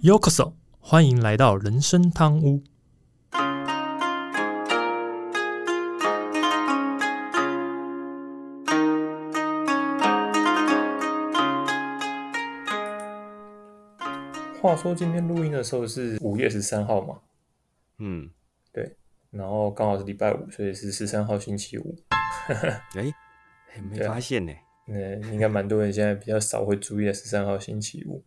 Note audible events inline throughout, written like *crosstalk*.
Yokoso，欢迎来到人生汤屋。话说今天录音的时候是五月十三号嘛？嗯，对，然后刚好是礼拜五，所以是十三号星期五。*laughs* 哎、还没发现呢、*laughs* 嗯，应该蛮多人现在比较少会注意的十三号星期五。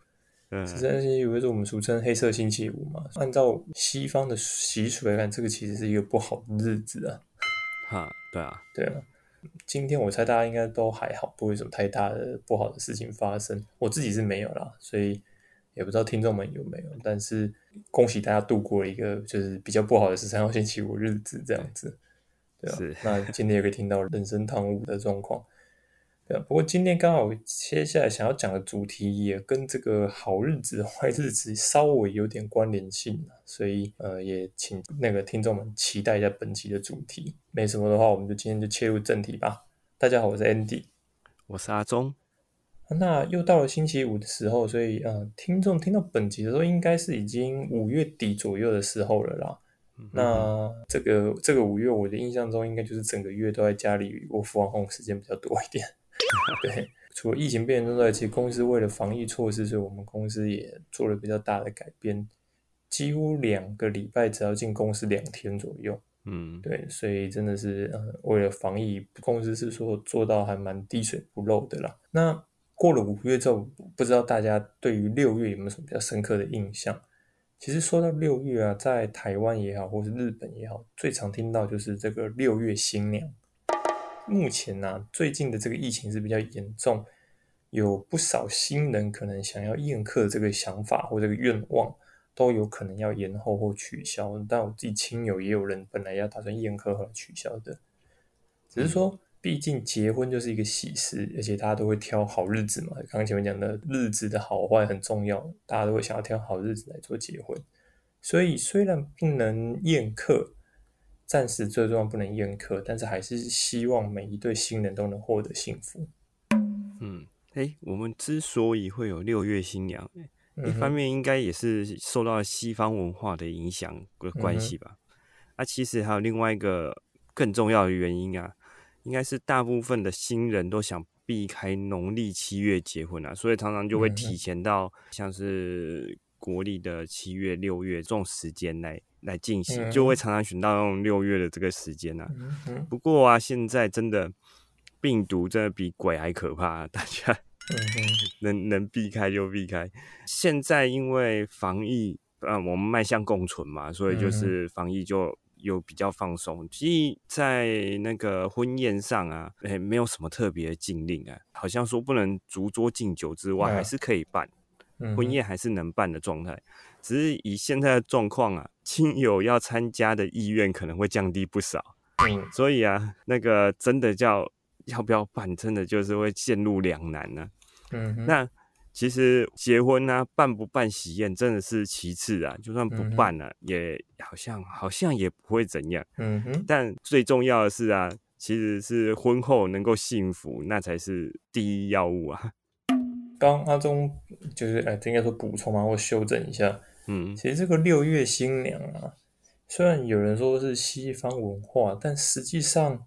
嗯，十三星期五是我们俗称黑色星期五嘛？按照西方的习俗来看，这个其实是一个不好的日子啊。*laughs* 哈，对啊，对啊，今天我猜大家应该都还好，不会有什么太大的不好的事情发生。我自己是没有啦，所以也不知道听众们有没有。但是恭喜大家度过了一个就是比较不好的十三号星期五日子，这样子。对啊，那今天也可以听到人生堂屋的状况。对啊，不过今天刚好接下来想要讲的主题也跟这个好日子、坏日子稍微有点关联性啊所以呃也请那个听众们期待一下本期的主题。没什么的话，我们就今天就切入正题吧。大家好，我是 Andy。我是阿忠，那又到了星期五的时候，所以呃，听众听到本集的时候，应该是已经五月底左右的时候了啦。那这个这个五月，我的印象中应该就是整个月都在家里我服完 home 时间比较多一点。*laughs* 对，除了疫情变严重之外，其实公司为了防疫措施，所以我们公司也做了比较大的改变，几乎两个礼拜只要进公司两天左右。嗯，对，所以真的是呃，为了防疫，公司是说做到还蛮滴水不漏的啦。那过了五月之后，不知道大家对于六月有没有什么比较深刻的印象？其实说到六月啊，在台湾也好，或是日本也好，最常听到就是这个六月新娘。目前呢、最近的这个疫情是比较严重，有不少新人可能想要宴客这个想法或这个愿望，都有可能要延后或取消。但我自己亲友也有人本来要打算宴客后来取消的，只是说，毕竟结婚就是一个喜事，而且大家都会挑好日子嘛。刚刚前面讲的日子的好坏很重要，大家都会想要挑好日子来做结婚。所以虽然不能宴客，暂时最重要不能宴客，但是还是希望每一对新人都能获得幸福。嗯，哎、我们之所以会有六月新娘，一方面应该也是受到西方文化的影响的关系吧。啊，其实还有另外一个更重要的原因啊，应该是大部分的新人都想避开农历七月结婚啊，所以常常就会提前到像是国历的七月、六月这种时间来来进行，就会嗯常常选到用六月的这个时间啊。嗯哼，不过啊，现在真的病毒真的比鬼还可怕、啊，*laughs* 大家能能避开就避开。现在因为防疫，呃，我们迈向共存嘛，所以就嗯是防疫就有比较放松。其实，在那个婚宴上啊，哎、没有什么特别的禁令啊，好像说不能逐桌敬酒之外，嗯还是可以办。嗯，婚宴还是能办的状态，只是以现在的状况啊，亲友要参加的意愿可能会降低不少。嗯所以啊，那个真的叫要不要办，真的就是会陷入两难呢、嗯哼，那其实结婚呢、办不办喜宴真的是其次啊，就算不办了、也好像好像也不会怎样。嗯哼，但最重要的是啊，其实是婚后能够幸福，那才是第一要务啊。刚阿忠就是呃，应该说补充嘛，或修正一下。嗯其实这个六月新娘啊，虽然有人说是西方文化，但实际上，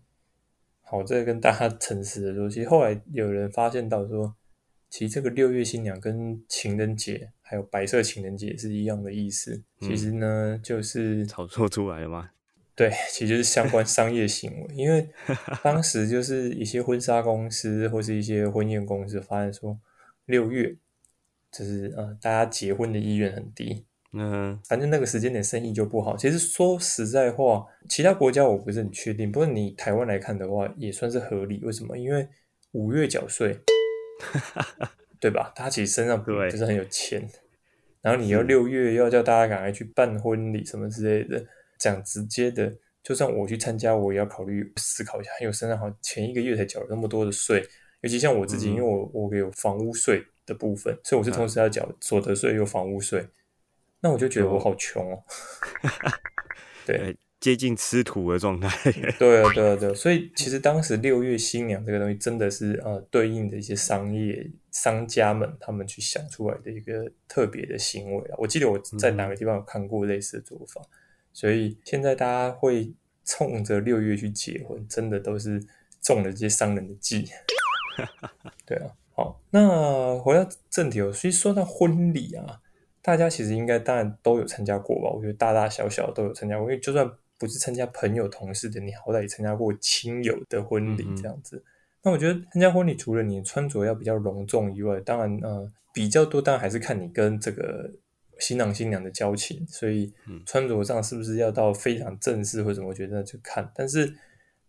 好，在跟大家诚实的说，其实后来有人发现到说，其实这个六月新娘跟情人节还有白色情人节是一样的意思。其实呢，就是炒作出来了吗？对，其实就是相关商业行为，因为当时就是一些婚纱公司或是一些婚宴公司发现说，六月就是呃大家结婚的意愿很低，嗯反正那个时间点生意就不好。其实说实在话，其他国家我不是很确定，不过你台湾来看的话，也算是合理。为什么？因为五月缴税，*laughs* 对吧？他其实身上对就是很有钱，然后你要六月要叫大家赶快去办婚礼什么之类的，讲直接的，就算我去参加，我也要考虑思考一下，因为我身上好像前一个月才缴了那么多的税，尤其像我自己，嗯因为我我有房屋税的部分，所以我是同时要缴所得税又房屋税，那我就觉得我好穷哦。*laughs* 对，对，接近吃土的状态。*laughs* 对啊，对啊，对。所以其实当时六月新娘这个东西，真的是呃对应的一些商业商家们他们去想出来的一个特别的行为啊。我记得我在哪个地方有看过类似的做法，所以现在大家会冲着六月去结婚，真的都是中了这些商人的计。*laughs* 对啊，好，那回到正题哦。其实说到婚礼啊。大家其实应该当然都有参加过吧？我觉得大大小小都有参加过，因为就算不是参加朋友同事的，你好歹也参加过亲友的婚礼这样子。那我觉得参加婚礼除了你穿着要比较隆重以外，当然呃比较多，当然还是看你跟这个新郎新娘的交情。所以穿着上是不是要到非常正式或者什么？我觉得就看。但是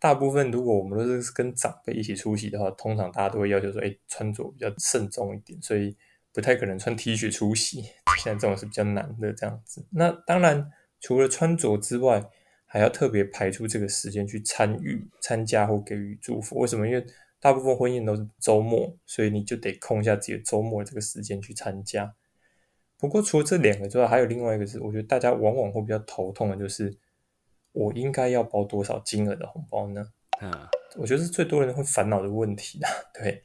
大部分如果我们都是跟长辈一起出席的话，通常大家都会要求说，哎，穿着比较慎重一点。所以。不太可能穿 T 恤出席，*laughs* 现在这种是比较难的这样子。*laughs* 那当然，除了穿着之外，还要特别排出这个时间去参与、参加或给予祝福。为什么？因为大部分婚宴都是周末，所以你就得空下自己的周末这个时间去参加。不过，除了这两个之外，还有另外一个是，我觉得大家往往会比较头痛的，就是我应该要包多少金额的红包呢？啊，我觉得是最多人会烦恼的问题啊。对。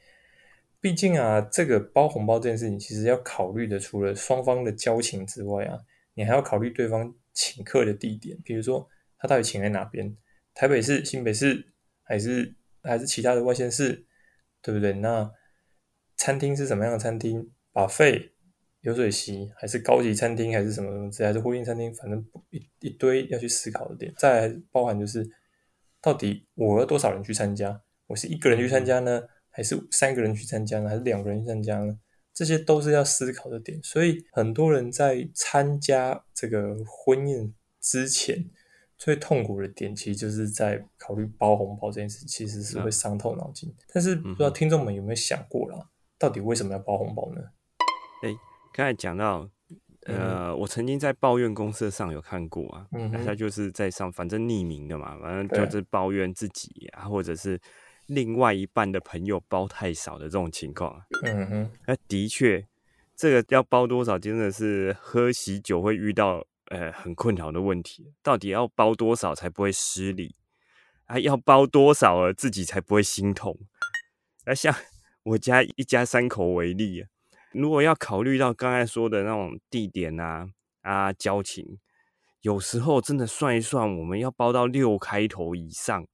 毕竟啊，这个包红包这件事情，其实要考虑的，除了双方的交情之外啊，你还要考虑对方请客的地点，比如说他到底请在哪边，台北市、新北市，还是还是其他的外县市，对不对？那餐厅是什么样的餐厅？把费、流水席，还是高级餐厅，还是什么什么之类，还是婚宴餐厅？反正一一堆要去思考的点。再包含就是，到底我要多少人去参加？我是一个人去参加呢？还是三个人去参加呢？还是两个人去参加呢？这些都是要思考的点。所以很多人在参加这个婚宴之前，最痛苦的点，其实就是在考虑包红包这件事，其实是会伤透脑筋。但是不知道听众们有没有想过啦，到底为什么要包红包呢？哎，刚才讲到，呃，我曾经在抱怨公社上有看过啊，他就是在上，反正匿名的嘛，反正就是抱怨自己啊，或者是。另外一半的朋友包太少的这种情况，嗯哼，那的确，这个要包多少，真的是喝喜酒会遇到呃很困扰的问题。到底要包多少才不会失礼？啊，要包多少了自己才不会心痛？那像我家一家三口为例，如果要考虑到刚才说的那种地点啊啊交情，有时候真的算一算，我们要包到六开头以上。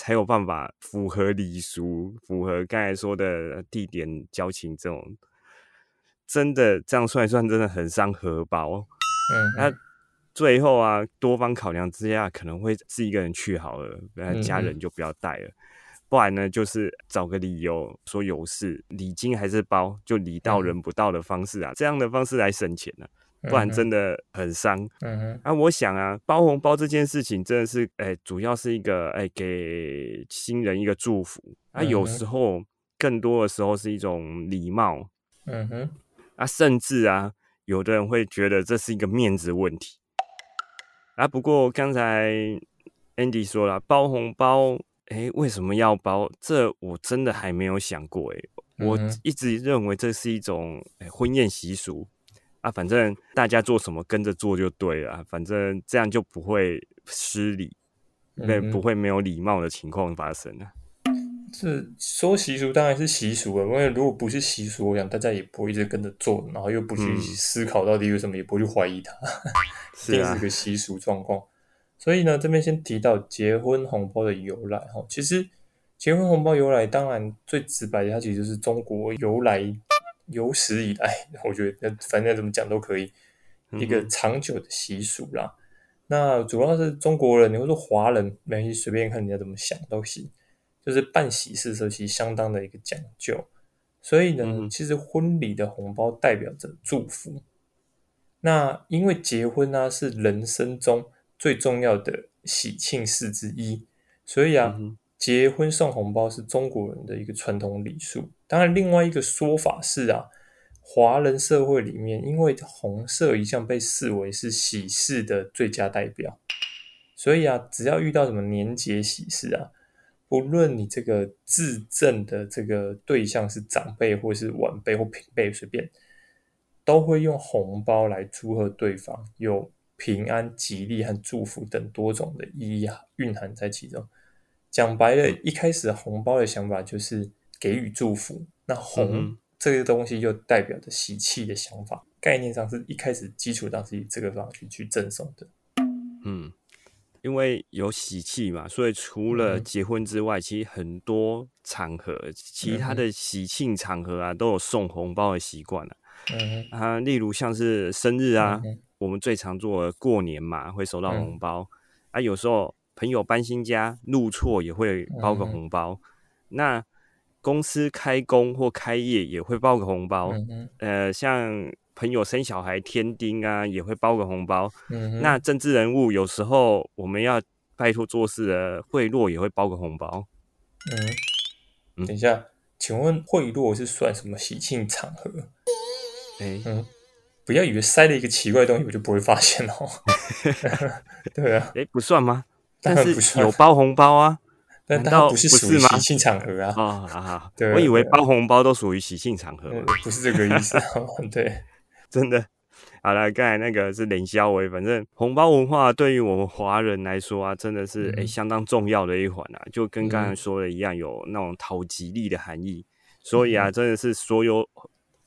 才有办法符合礼俗，符合刚才说的地点交情这种，真的这样算一算，真的很伤荷包。嗯，那最后啊，多方考量之下，可能会自己一个人去好了，那家人就不要带了。不然呢，就是找个理由说有事，礼金还是包，就礼到人不到的方式啊，这样的方式来省钱呢。不然真的很伤。嗯哼，啊，我想啊，包红包这件事情真的是，哎，主要是一个，哎，给新人一个祝福。啊，有时候更多的时候是一种礼貌。嗯哼，啊，甚至啊，有的人会觉得这是一个面子问题。啊，不过刚才 Andy 说了，包红包，哎，为什么要包？这我真的还没有想过。哎，我一直认为这是一种婚宴习俗。啊，反正大家做什么跟着做就对了，反正这样就不会失礼，对，不会没有礼貌的情况发生啊。这说习俗当然是习俗了，因为如果不是习俗，我想大家也不会一直跟着做，然后又不去思考到底为什么，也不会去怀疑它，*laughs* 一定是个习俗状况。所以呢，这边先提到结婚红包的由来哈，其实结婚红包由来，当然最直白的，它其实就是中国由来。有史以来，我觉得反正怎么讲都可以，一个长久的习俗啦。那主要是中国人，你会说华人，没关系，随便看人家怎么想都行。就是办喜事时候，其实相当的一个讲究。所以呢，其实婚礼的红包代表着祝福。那因为结婚呢是人生中最重要的喜庆事之一，所以啊。结婚送红包是中国人的一个传统礼数。当然，另外一个说法是啊，华人社会里面，因为红色一向被视为是喜事的最佳代表，所以啊，只要遇到什么年节喜事啊，不论你这个自赠的这个对象是长辈或是晚辈或平辈，随便都会用红包来祝贺对方有平安、吉利和祝福等多种的意义蕴含在其中。讲白了，一开始红包的想法就是给予祝福，那红这个东西又代表着喜气的想法，概念上是一开始基础上是以这个方式去赠送的。嗯，因为有喜气嘛，所以除了结婚之外，其实很多场合，其他的喜庆场合啊，都有送红包的习惯了。嗯啊，例如像是生日啊，我们最常做过年嘛，会收到红包啊。有时候朋友搬新家，入错也会包个红包。那公司开工或开业也会包个红包。呃，像朋友生小孩添丁啊，也会包个红包。那政治人物有时候我们要拜托做事的贿赂，也会包个红包。嗯，等一下，请问贿赂是算什么喜庆场合？哎，嗯，不要以为塞了一个奇怪的东西，我就不会发现哦。*laughs* 对啊，哎，不算吗？但是有包红包啊，但它不是属于喜庆场合啊。啊啊，对，我以为包红包都属于喜庆场合，不是这个意思。*laughs* 对，真的。好了，刚才那个是冷笑话，反正红包文化对于我们华人来说啊，真的是哎相当重要的一环啊，就跟刚才说的一样，有那种讨吉利的含义。所以啊，真的是所有。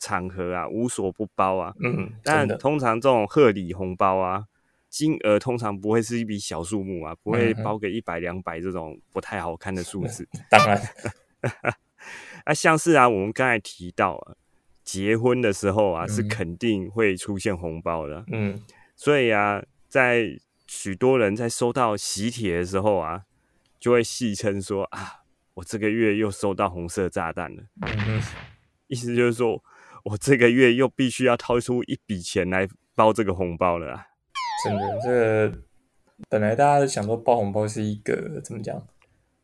场合啊，无所不包啊。嗯，但通常这种贺礼红包啊，金额通常不会是一笔小数目啊，不会包个一百两百这种不太好看的数字。*laughs* 当然，啊，像是啊，我们刚才提到啊，结婚的时候啊，是肯定会出现红包的。嗯，所以啊，在许多人在收到喜帖的时候啊，就会戏称说啊，我这个月又收到红色炸弹了。嗯，意思就是说。我这个月又必须要掏出一笔钱来包这个红包了啊！真的，这个本来大家都想说包红包是一个怎么讲？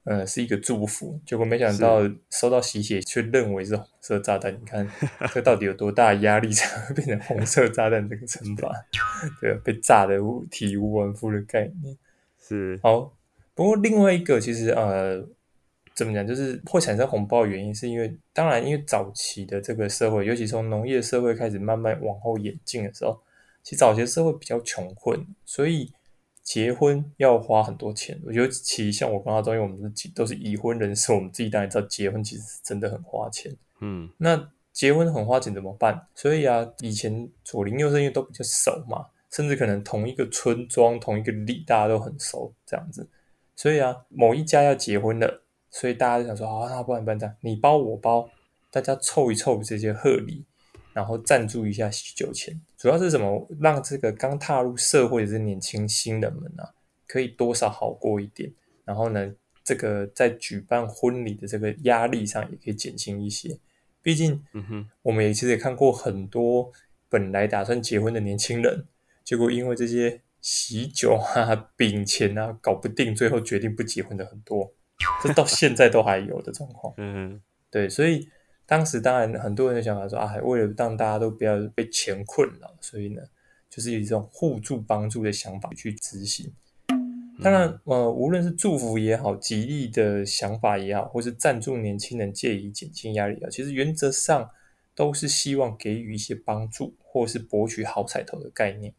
呃，是一个祝福，结果没想到收到喜帖却认为是红色炸弹。你看 *laughs* 这到底有多大压力才会变成红色炸弹这个称法？*laughs* 对，被炸的体无完肤的概念是好。不过另外一个其实呃。怎么讲？就是会产生红包的原因，是因为当然，因为早期的这个社会，尤其从农业社会开始慢慢往后演进的时候，其实早期社会比较穷困，所以结婚要花很多钱。我觉得，其实像我刚刚中，因为我们是都是已婚人士，*laughs* 我们自己当然知道结婚其实是真的很花钱。嗯，那结婚很花钱怎么办？所以啊，以前左邻右舍因为都比较熟嘛，甚至可能同一个村庄、同一个里大家都很熟这样子，所以啊，某一家要结婚了。所以大家就想说，好，那不然不然这样，你包我包，大家凑一凑这些贺礼，然后赞助一下喜酒钱。主要是什么？让这个刚踏入社会的这年轻新人们啊，可以多少好过一点。然后呢，这个在举办婚礼的这个压力上也可以减轻一些。毕竟，嗯哼，我们也其实也看过很多本来打算结婚的年轻人，结果因为这些喜酒啊、*laughs* 饼钱啊搞不定，最后决定不结婚的很多。这到现在都还有的状况，嗯，对，所以当时当然很多人的想法说啊，为了让大家都不要被钱困扰，所以呢，就是以这种互助帮助的想法去执行。当然，呃，无论是祝福也好，吉利的想法也好，或是赞助年轻人借以减轻压力啊，其实原则上都是希望给予一些帮助，或是博取好彩头的概念。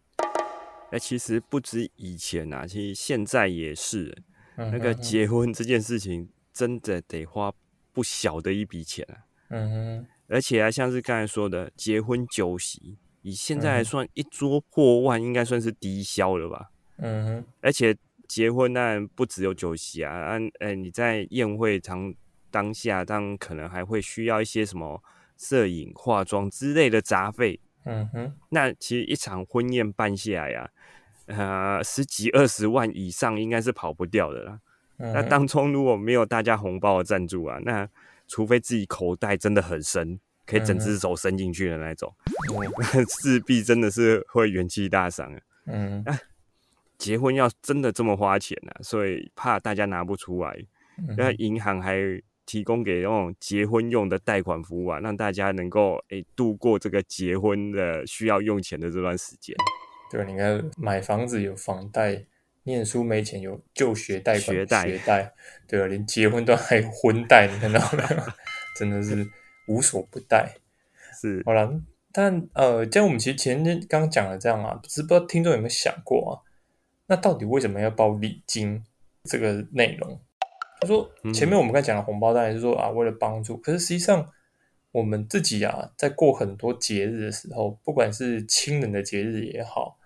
哎，其实不止以前啊，其实现在也是。那个结婚这件事情真的得花不小的一笔钱啊，嗯哼，而且啊，像是刚才说的结婚酒席，以现在来算，一桌破万应该算是低消了吧，嗯哼，而且结婚那不只有酒席啊，嗯，哎，你在宴会场当下，当可能还会需要一些什么摄影、化妆之类的杂费，嗯哼，那其实一场婚宴办下来呀。呃，十几二十万以上应该是跑不掉的啦。那当中如果没有大家红包的赞助啊，那除非自己口袋真的很深，可以整只手伸进去的那种，那势必真的是会元气大伤啊。嗯，那结婚要真的这么花钱啊，所以怕大家拿不出来，那银行还提供给那种结婚用的贷款服务啊，让大家能够诶度过这个结婚的需要用钱的这段时间。对，你看买房子有房贷，念书没钱有就学贷款、学贷，对啊，连结婚都还有婚贷，你看到没有？*laughs* 真的是无所不贷。*laughs* 是，好了，但呃，像我们其实前天刚刚讲的这样啊，只不知道听众有没有想过啊？那到底为什么要包礼金这个内容？他说前面我们刚讲的红包当然是说啊，为了帮助，可是实际上我们自己啊，在过很多节日的时候，不管是亲人的节日也好，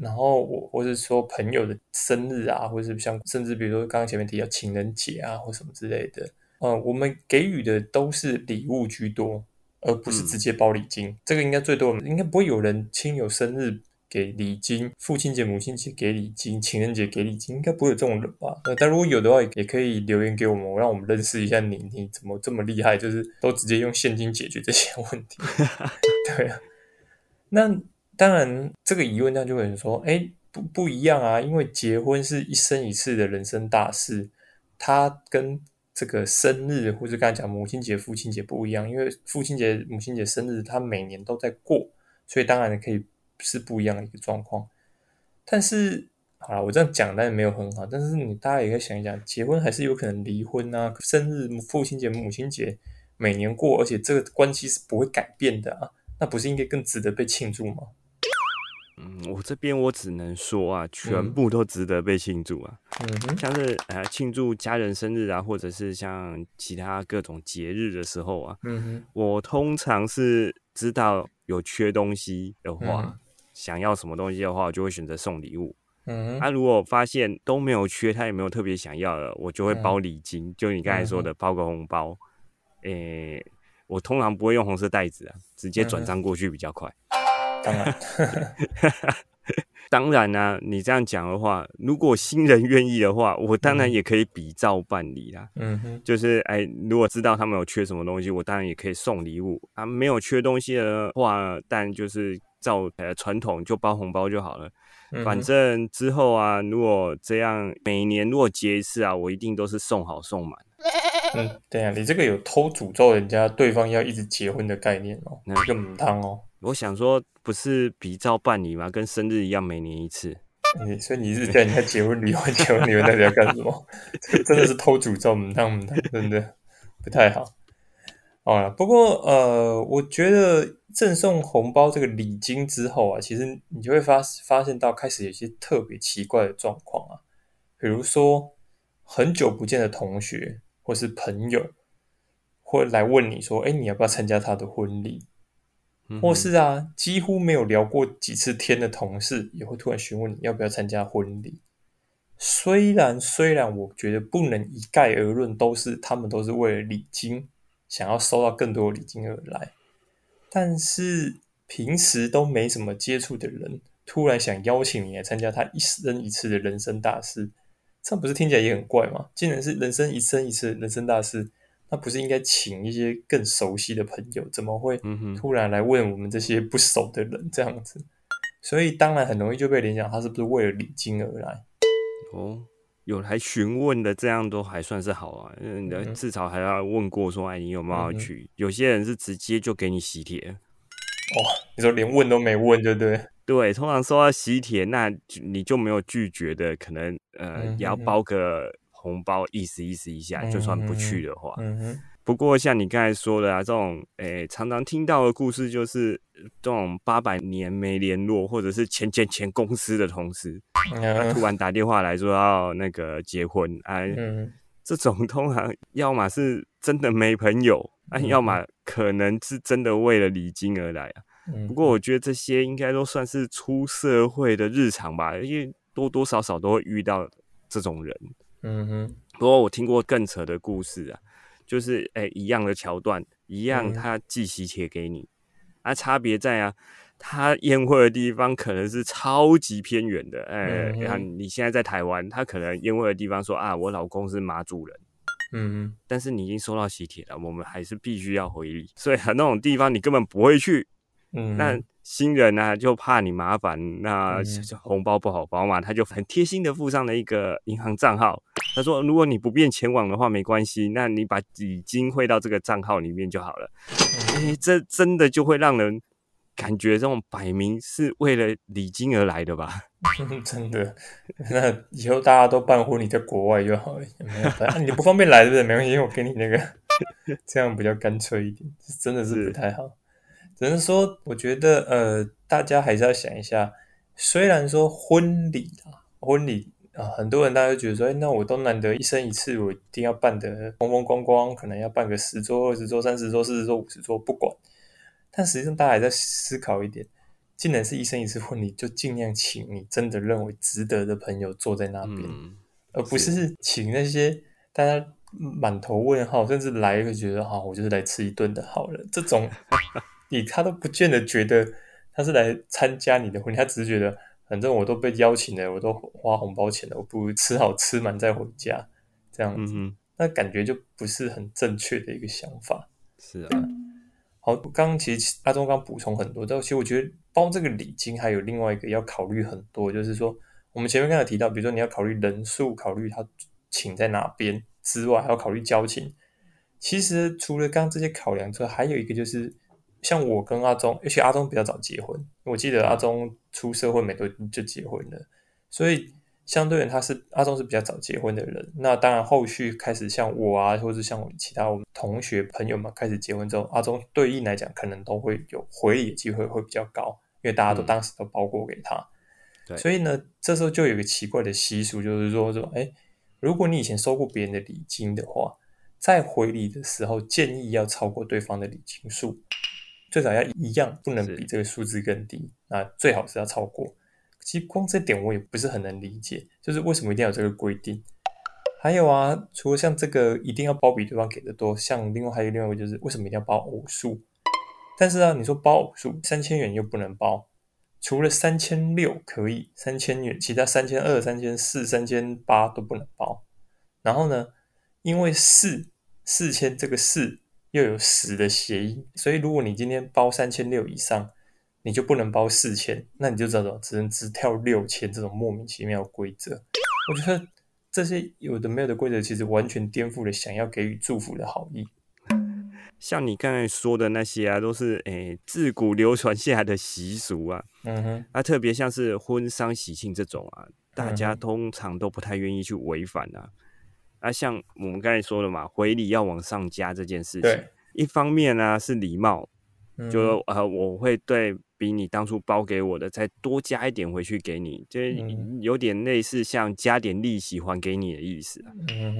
然后我或者说朋友的生日啊，或者是像甚至比如说刚刚前面提到情人节啊，或什么之类的，嗯，我们给予的都是礼物居多。而不是直接包礼金，这个应该最多，应该不会有人亲友生日给礼金，父亲节、母亲节给礼金，情人节给礼金，应该不会有这种人吧？但如果有的话，也可以留言给我们，让我们认识一下你，你怎么这么厉害，就是都直接用现金解决这些问题。*laughs* 对啊，那当然这个疑问，那就会说，哎，不不一样啊，因为结婚是一生一次的人生大事，它跟。这个生日或者刚才讲母亲节、父亲节不一样，因为父亲节、母亲节生日他每年都在过，所以当然可以是不一样的一个状况。但是，好了，我这样讲当然没有很好，但是你大家也可以想一想，结婚还是有可能离婚啊。生日、父亲节、母亲节每年过，而且这个关系是不会改变的啊，那不是应该更值得被庆祝吗？嗯，我这边我只能说啊，全部都值得被庆祝啊。嗯像是呃庆祝家人生日啊，或者是像其他各种节日的时候啊，嗯哼，我通常是知道有缺东西的话，想要什么东西的话，我就会选择送礼物。嗯，啊，如果发现都没有缺，他也没有特别想要的，我就会包礼金，就你刚才说的包个红包。诶，我通常不会用红色袋子啊，直接转账过去比较快。当然，*laughs* 当然呢。你这样讲的话，如果新人愿意的话，*laughs* 我当然也可以比照办理啦。嗯哼，就是哎，如果知道他们有缺什么东西，我当然也可以送礼物啊。没有缺东西的话，但就是照呃传统就包红包就好了。反正之后啊，如果这样每年如果结一次啊，我一定都是送好送满。嗯，对啊，你这个有偷诅咒人家对方要一直结婚的概念哦，那个母汤哦。我想说，不是比照办理吗？跟生日一样，每年一次。所以你是叫人家结婚离婚，结婚离婚，到底要干什么？真的是偷诅咒，母汤母汤，真的不太好。好了，不过呃，我觉得赠送红包这个礼金之后啊，其实你就会发发现到开始有些特别奇怪的状况啊，比如说很久不见的同学或是朋友，会来问你说：“哎，你要不要参加他的婚礼？”或是啊，几乎没有聊过几次天的同事，也会突然询问你要不要参加婚礼。虽然虽然我觉得不能一概而论，都是他们都是为了礼金，想要收到更多的礼金而来。但是平时都没什么接触的人，突然想邀请你来参加他一生一次的人生大事，这不是听起来也很怪吗？竟然是人生一生一次人生大事。那不是应该请一些更熟悉的朋友？怎么会突然来问我们这些不熟的人这样子？所以当然很容易就被联想，他是不是为了礼金而来？哦，有来询问的，这样都还算是好啊。嗯，至少还要问过说，哎，你有没有去？有些人是直接就给你喜帖。哦，你说连问都没问，对不对？对，通常收到喜帖，那你就没有拒绝的可能，呃，也要包个。红包意思意思一下，就算不去的话。嗯不过像你刚才说的啊，这种诶常常听到的故事，就是这种八百年没联络，或者是前前前公司的同事，他突然打电话来说要那个结婚啊，这种通常要么是真的没朋友，啊，要么可能是真的为了礼金而来啊。不过我觉得这些应该都算是出社会的日常吧，因为多多少少都会遇到这种人。嗯哼，不过我听过更扯的故事啊，就是哎，一样的桥段，一样他寄喜帖给你，啊，差别在啊，他宴会的地方可能是超级偏远的，哎，然后你现在在台湾，他可能宴会的地方说啊，我老公是马祖人，嗯哼，但是你已经收到喜帖了，我们还是必须要回礼，所以很那种地方你根本不会去，嗯，那。新人呢，就怕你麻烦，那红包不好包嘛，他就很贴心的附上了一个银行账号。他说，如果你不便前往的话，没关系，那你把礼金汇到这个账号里面就好了。哎，这真的就会让人感觉这种摆明是为了礼金而来的吧？*laughs* 真的，那以后大家都办婚礼在国外就好了。啊，你不方便来，对不对？没关系，我给你那个，*laughs* 这样比较干脆一点。真的是不太好。只能说，我觉得呃，大家还是要想一下，虽然说婚礼啊，婚礼啊，很多人大家都觉得说，哎，那我都难得一生一次，我一定要办得风风光光，可能要办个十桌、二十桌、三十桌、四十桌、五十桌，不管。但实际上，大家还在思考一点，既然是一生一次婚礼，就尽量请你真的认为值得的朋友坐在那边，而不是请那些大家满头问号，甚至来一个觉得哈，我就是来吃一顿的好人，这种。你他都不见得觉得他是来参加你的婚礼，他只是觉得反正我都被邀请了，我都花红包钱了，我不如吃好吃满再回家这样子，那感觉就不是很正确的一个想法。是啊，好，刚刚其实阿忠刚补充很多，但其实我觉得包这个礼金还有另外一个要考虑很多，就是说我们前面刚才提到，比如说你要考虑人数，考虑他请在哪边之外，还要考虑交情。其实除了刚刚这些考量之外，还有一个就是。像我跟阿忠，而且阿忠比较早结婚，我记得阿忠出社会没多就结婚了，所以相对人他是阿忠是比较早结婚的人。那当然后续开始像我啊，或者像我其他我们同学朋友们开始结婚之后，阿忠对应来讲可能都会有回礼的机会会比较高，因为大家都当时都包过给他。所以呢，这时候就有一个奇怪的习俗，就是说说，哎，如果你以前收过别人的礼金的话，在回礼的时候建议要超过对方的礼金数。最少要一样，不能比这个数字更低。那最好是要超过。其实光这点我也不是很能理解，就是为什么一定要有这个规定？还有啊，除了像这个一定要包比对方给的多，像另外还有另外一个就是为什么一定要包偶数？但是啊，你说包偶数三千元又不能包，除了三千六可以三千元，其他三千二、三千四、三千八都不能包。然后呢，因为四四千这个四。又有十的协议，所以如果你今天包三千六以上，你就不能包四千，那你就知道只能只跳六千这种莫名其妙的规则。我觉得这些有的没有的规则，其实完全颠覆了想要给予祝福的好意。*laughs* 像你刚才说的那些啊，都是诶自古流传下来的习俗啊。嗯哼，啊，特别像是婚丧喜庆这种啊，大家通常都不太愿意去违反啊。啊，像我们刚才说的嘛，回礼要往上加这件事情，一方面呢是礼貌，就呃我会对比你当初包给我的再多加一点回去给你，就有点类似像加点利息还给你的意思啊。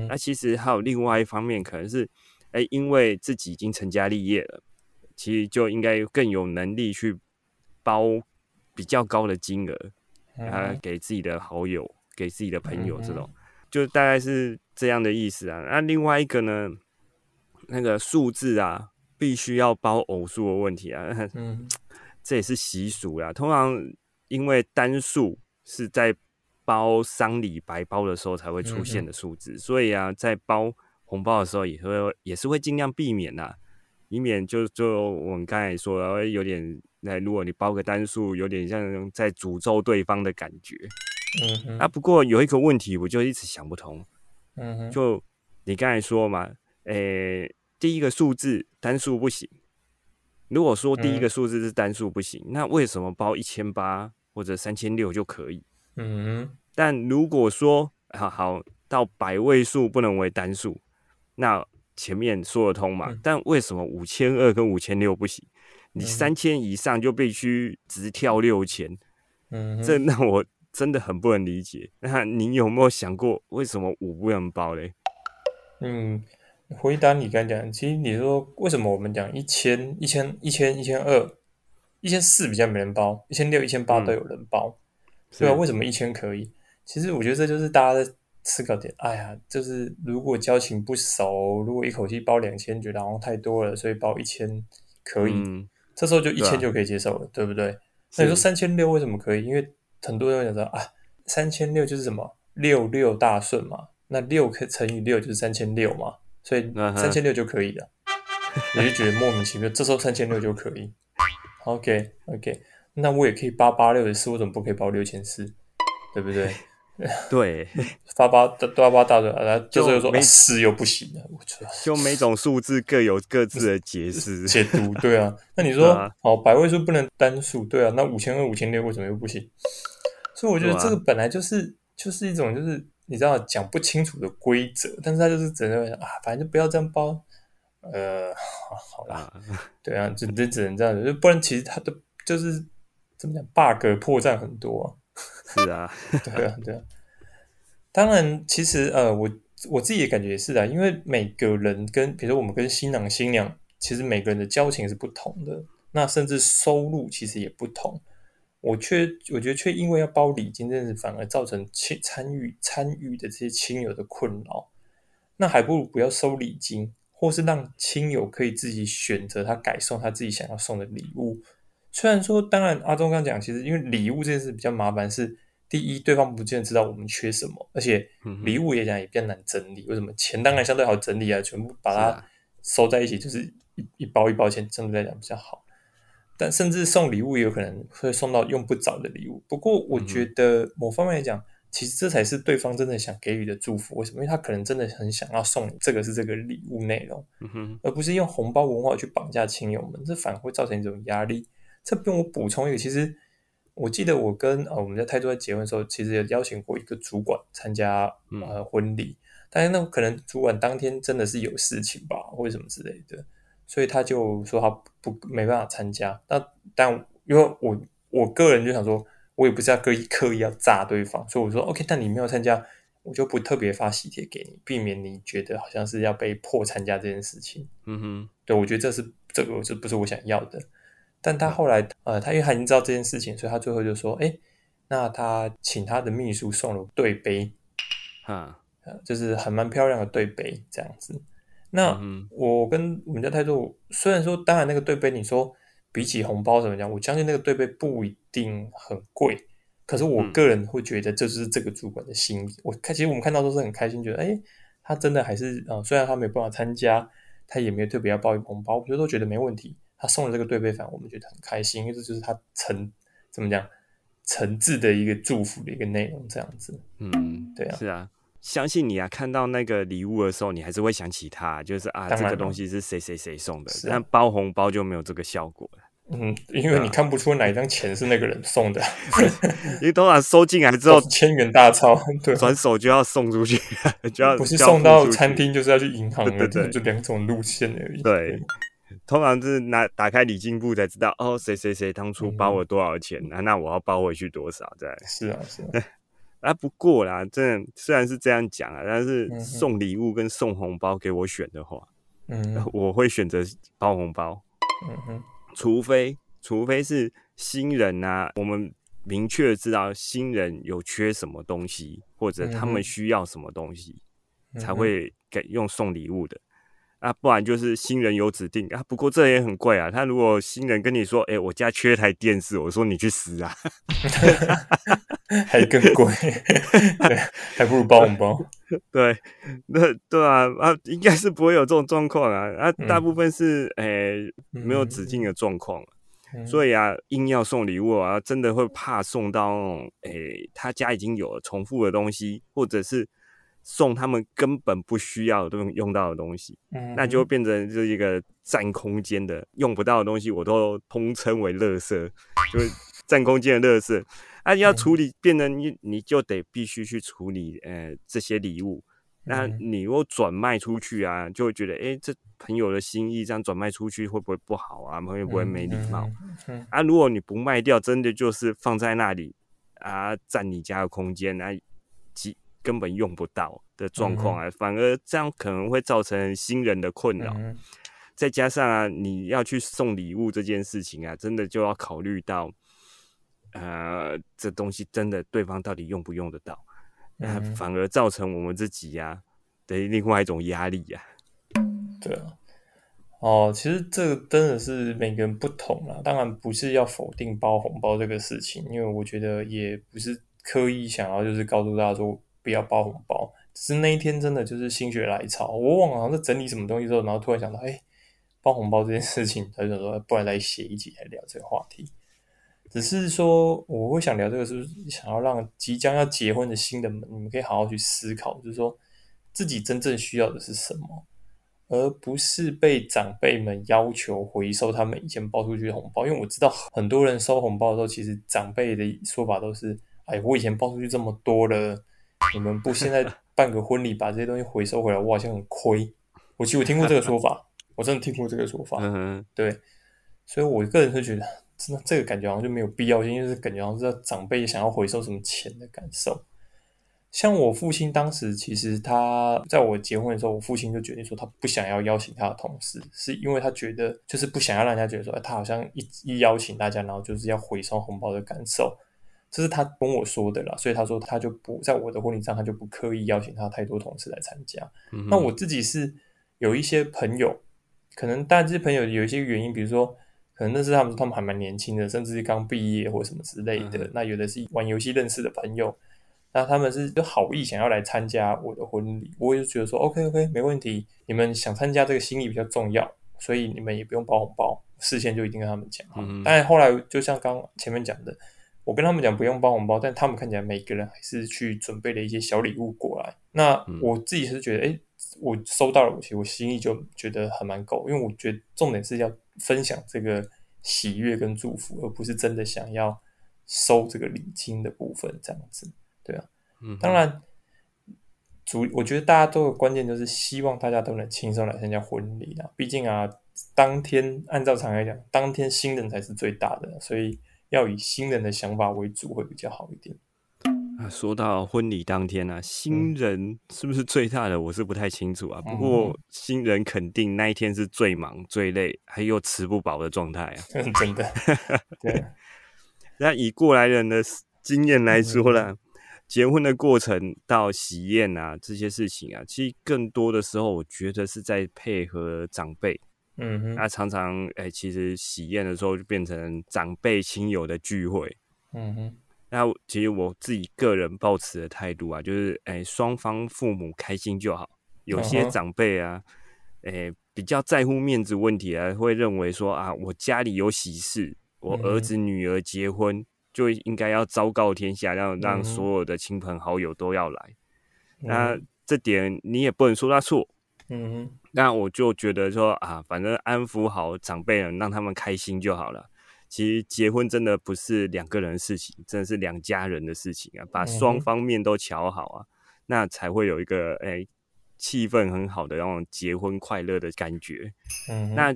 那其实还有另外一方面，可能是哎，因为自己已经成家立业了，其实就应该更有能力去包比较高的金额啊，给自己的好友、给自己的朋友这种。就大概是这样的意思啊。那另外一个呢，那个数字啊，必须要包偶数的问题啊，嗯，*laughs* 这也是习俗啊。通常因为单数是在包丧礼白包的时候才会出现的数字，所以啊，在包红包的时候也会也是会尽量避免呐，以免就就我们刚才说有点，那如果你包个单数，有点像在诅咒对方的感觉。嗯，啊，不过有一个问题，我就一直想不通。嗯哼，就你刚才说嘛，诶，第一个数字单数不行。如果说第一个数字是单数不行，那为什么包一千八或者三千六就可以？嗯哼，但如果说好好到百位数不能为单数，那前面说得通嘛？但为什么五千二跟五千六不行？你三千以上就必须直跳六千？嗯，这让我。真的很不能理解。*laughs* 那你有没有想过，为什么五不能包嘞？嗯，回答你刚讲，其实你说为什么我们讲一千、一千、一千、一千二、一千四比较没人包，一千六、一千八都有人包，对吧？为什么一千可以？其实我觉得这就是大家的思考点。哎呀，就是如果交情不熟，如果一口气包两千，觉得好像太多了，所以包一千可以。这时候就一千就可以接受了，对不对？那你说三千六为什么可以？因为很多人讲说啊，三千六就是什么六六大顺嘛，那六可乘以六就是三千六嘛，所以三千六就可以了。你就觉得莫名其妙，这时候三千六就可以。OK OK，那我也可以八八六的四，为什么不可以包六千四？对不对？*laughs* 对，八八八八大顺，啊，就是又说四又不行了。我觉得就每种数字各有各自的解释 *laughs* 解读，对啊。那你说哦，百位数不能单数，对啊。那五千二、五千六为什么又不行？所以我觉得这个本来就是就是一种就是你知道讲不清楚的规则，但是他就是只能啊，反正就不要这样包，呃，好啦，*laughs* 对啊，就就只能这样子，就不然其实他的就是怎么讲，bug 破绽很多。是啊，*laughs* 对啊，对啊。当然，其实呃，我我自己的感觉也是的，因为每个人跟比如说我们跟新郎新娘，其实每个人的交情是不同的，那甚至收入其实也不同。我却我觉得却因为要包礼金，真是反而造成亲参与参与的这些亲友的困扰。那还不如不要收礼金，或是让亲友可以自己选择他改送他自己想要送的礼物。虽然说，当然阿忠刚讲，其实因为礼物这件事比较麻烦，是第一，对方不见得知道我们缺什么，而且礼物也讲也比较难整理。为什么？钱当然相对好整理啊，全部把它收在一起，就是一一包一包钱，相对来讲比较好。但甚至送礼物也有可能会送到用不着的礼物。不过，我觉得某方面来讲，其实这才是对方真的想给予的祝福。为什么？因为他可能真的很想要送你这个是这个礼物内容，而不是用红包文化去绑架亲友们，这反而会造成一种压力。这边我补充一个，其实我记得我跟呃我们在泰州在结婚的时候，其实有邀请过一个主管参加呃婚礼，但是那可能主管当天真的是有事情吧，或者什么之类的。所以他就说他不没办法参加，那但因为我我个人就想说，我也不是要刻意刻意要炸对方，所以我说 OK，但你没有参加，我就不特别发喜帖给你，避免你觉得好像是要被迫参加这件事情。嗯哼，对，我觉得这是这个这不是我想要的。但他后来呃，他因为他已经知道这件事情，所以他最后就说，哎，那他请他的秘书送了对杯，啊，就是很蛮漂亮的对杯这样子。那我跟我们家态度，虽然说，当然那个对杯，你说比起红包怎么讲，我相信那个对杯不一定很贵，可是我个人会觉得这就是这个主管的心意。我看，其实我们看到都是很开心，觉得哎，他真的还是啊，虽然他没有办法参加，他也没有特别要包一红包，我觉得都觉得没问题。他送了这个对杯反，我们觉得很开心，因为这就是他诚怎么讲诚挚的一个祝福的一个内容，这样子。嗯，对啊，是啊。相信你啊！看到那个礼物的时候，你还是会想起他，就是啊，这个东西是谁谁谁送的。但包红包就没有这个效果了。嗯，因为你看不出哪一张钱是那个人送的。*laughs* 因为通常收进来之后，千元大钞，对，转手就要送出去，就要不是送到餐厅，就是要去银行的，对，就两种路线而已。对，通常是拿打开礼金簿才知道，哦，谁谁谁当初包我多少钱，那那我要包回去多少？这样是啊，是。啊，*laughs* 不过啦，这虽然是这样讲啊，但是送礼物跟送红包给我选的话，嗯，*laughs* 我会选择包红包。嗯哼，除非除非是新人啊，我们明确知道新人有缺什么东西，或者他们需要什么东西，才会给用送礼物的。啊，不然就是新人有指定啊。不过这也很贵啊。他如果新人跟你说：“哎，我家缺台电视。”我说：“你去死啊！” *laughs* *laughs* 还更贵，*laughs* 对，还不如包红包。*laughs* 对，那对啊啊，应该是不会有这种状况啊。啊，大部分是诶没有止境的状况，所以啊，硬要送礼物啊，真的会怕送到诶他家已经有了重复的东西，或者是。送他们根本不需要都用到的东西，嗯，那就变成就是一个占空间的用不到的东西，我都通称为垃圾，就是占空间的垃圾。啊，要处理，变成你你就得必须去处理，呃，这些礼物。那你如果转卖出去啊，就会觉得，哎，这朋友的心意这样转卖出去会不会不好啊？会不会没礼貌？啊，如果你不卖掉，真的就是放在那里啊，占你家的空间啊。根本用不到的状况啊，反而这样可能会造成新人的困扰。再加上啊，你要去送礼物这件事情啊，真的就要考虑到，呃，这东西真的对方到底用不用得到，那反而造成我们自己呀的另外一种压力呀。对啊，哦，其实这个真的是每个人不同啦。当然不是要否定包红包这个事情，因为我觉得也不是刻意想要就是告诉大家说。不要包红包，只是那一天真的就是心血来潮，我忘了好像在整理什么东西之后，然后突然想到，哎，包红包这件事情，他就说，不然来写一集来聊这个话题。只是说，我会想聊这个，是想要让即将要结婚的新人们，你们可以好好去思考，就是说自己真正需要的是什么，而不是被长辈们要求回收他们以前包出去的红包。因为我知道很多人收红包的时候，其实长辈的说法都是，哎，我以前包出去这么多了。你们不现在办个婚礼，把这些东西回收回来，我好像很亏。我其实我听过这个说法，我真的听过这个说法。嗯哼，对，所以我个人是觉得，真的这个感觉好像就没有必要性，因为是感觉好像是长辈想要回收什么钱的感受。像我父亲当时，其实他在我结婚的时候，我父亲就决定说他不想要邀请他的同事，是因为他觉得就是不想要让人家觉得说，哎，他好像一一邀请大家，然后就是要回收红包的感受，这是他跟我说的啦。所以他说他就不在我的婚礼上，他就不刻意邀请他太多同事来参加。那我自己是有一些朋友，可能但这些朋友有一些原因，比如说可能那是他们他们还蛮年轻的，甚至是刚毕业或什么之类的。那有的是玩游戏认识的朋友。那他们是就好意想要来参加我的婚礼，我也觉得说 OK OK 没问题，你们想参加这个心意比较重要，所以你们也不用包红包，事先就一定跟他们讲。嗯，但后来就像刚前面讲的，我跟他们讲不用包红包，但他们看起来每个人还是去准备了一些小礼物过来。那我自己是觉得，哎，我收到了，我其实我心意就觉得还蛮够，因为我觉得重点是要分享这个喜悦跟祝福，而不是真的想要收这个礼金的部分这样子。对啊，嗯，当然，主我觉得大家都有关键，就是希望大家都能轻松来参加婚礼啊。毕竟啊，当天按照常来讲，当天新人才是最大的，所以要以新人的想法为主会比较好一点。啊，说到婚礼当天啊，新人是不是最大的？我是不太清楚啊。不过新人肯定那一天是最忙、最累，还有吃不饱的状态啊。*laughs* 真的，对。*laughs* 那以过来人的经验来说呢？结婚的过程到喜宴啊，这些事情啊，其实更多的时候，我觉得是在配合长辈。嗯哼，那常常哎，其实喜宴的时候就变成长辈亲友的聚会。嗯哼，那其实我自己个人抱持的态度啊，就是哎，双方父母开心就好。有些长辈啊，哎，比较在乎面子问题啊，会认为说啊，我家里有喜事，我儿子女儿结婚。就应该要昭告天下，让让所有的亲朋好友都要来。那这点你也不能说他错。嗯，那我就觉得说啊，反正安抚好长辈人，让他们开心就好了。其实结婚真的不是两个人的事情，真的是两家人的事情啊。把双方面都瞧好啊，那才会有一个哎气氛很好的那种结婚快乐的感觉。嗯，那。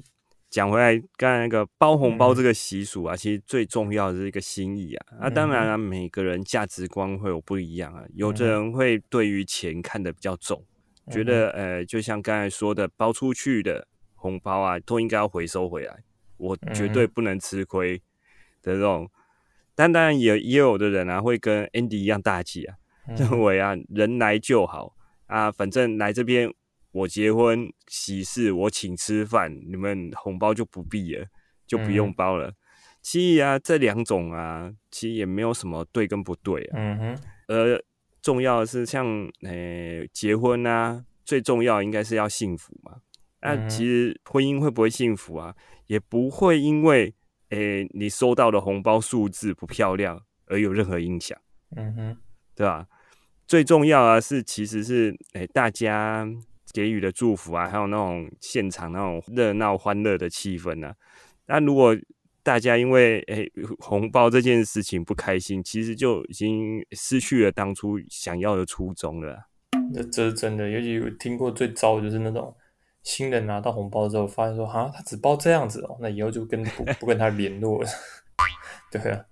讲回来，刚才那个包红包这个习俗啊，其实最重要的是一个心意啊。那当然了，每个人价值观会有不一样啊。有的人会对于钱看得比较重，觉得呃，就像刚才说的，包出去的红包啊，都应该要回收回来，我绝对不能吃亏的这种。但当然也也有的人啊，会跟 Andy 一样大气啊，*laughs* 认为啊，人来就好啊，反正来这边。我结婚喜事，我请吃饭，你们红包就不必了，就不用包了。其实啊，这两种啊，其实也没有什么对跟不对啊。嗯哼。而重要的是，像诶结婚啊，最重要应该是要幸福嘛。那其实婚姻会不会幸福啊？也不会因为诶你收到的红包数字不漂亮而有任何影响。嗯哼，对吧？最重要啊是，其实是诶大家。给予的祝福啊，还有那种现场那种热闹欢乐的气氛呢。那如果大家因为诶红包这件事情不开心，其实就已经失去了当初想要的初衷了。这这是真的，尤其听过最糟的就是那种新人拿到红包之后，发现说啊，他只包这样子哦，那以后就跟不不跟他联络了。*laughs* 对啊。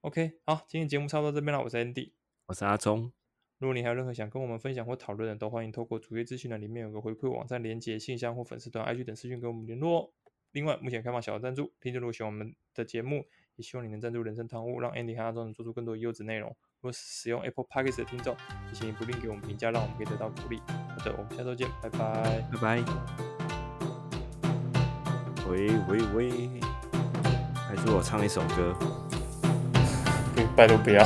OK，好，今天节目差不多这边了，我是 Andy，我是阿忠。如果你还有任何想跟我们分享或讨论的，都欢迎透过主页资讯栏里面有个回馈网站连接、信箱或粉丝团 IG 等私讯跟我们联络哦。另外，目前开放小额赞助，听众如果喜欢我们的节目，也希望你能赞助人生堂屋，让 Andy 和阿忠能做出更多优质内容。如果使用 Apple Podcast 的听众，也请你不吝给我们评价，让我们可以得到鼓励。好的，我们下周见，拜拜，拜拜。喂喂喂，还是我唱一首歌？拜托不要。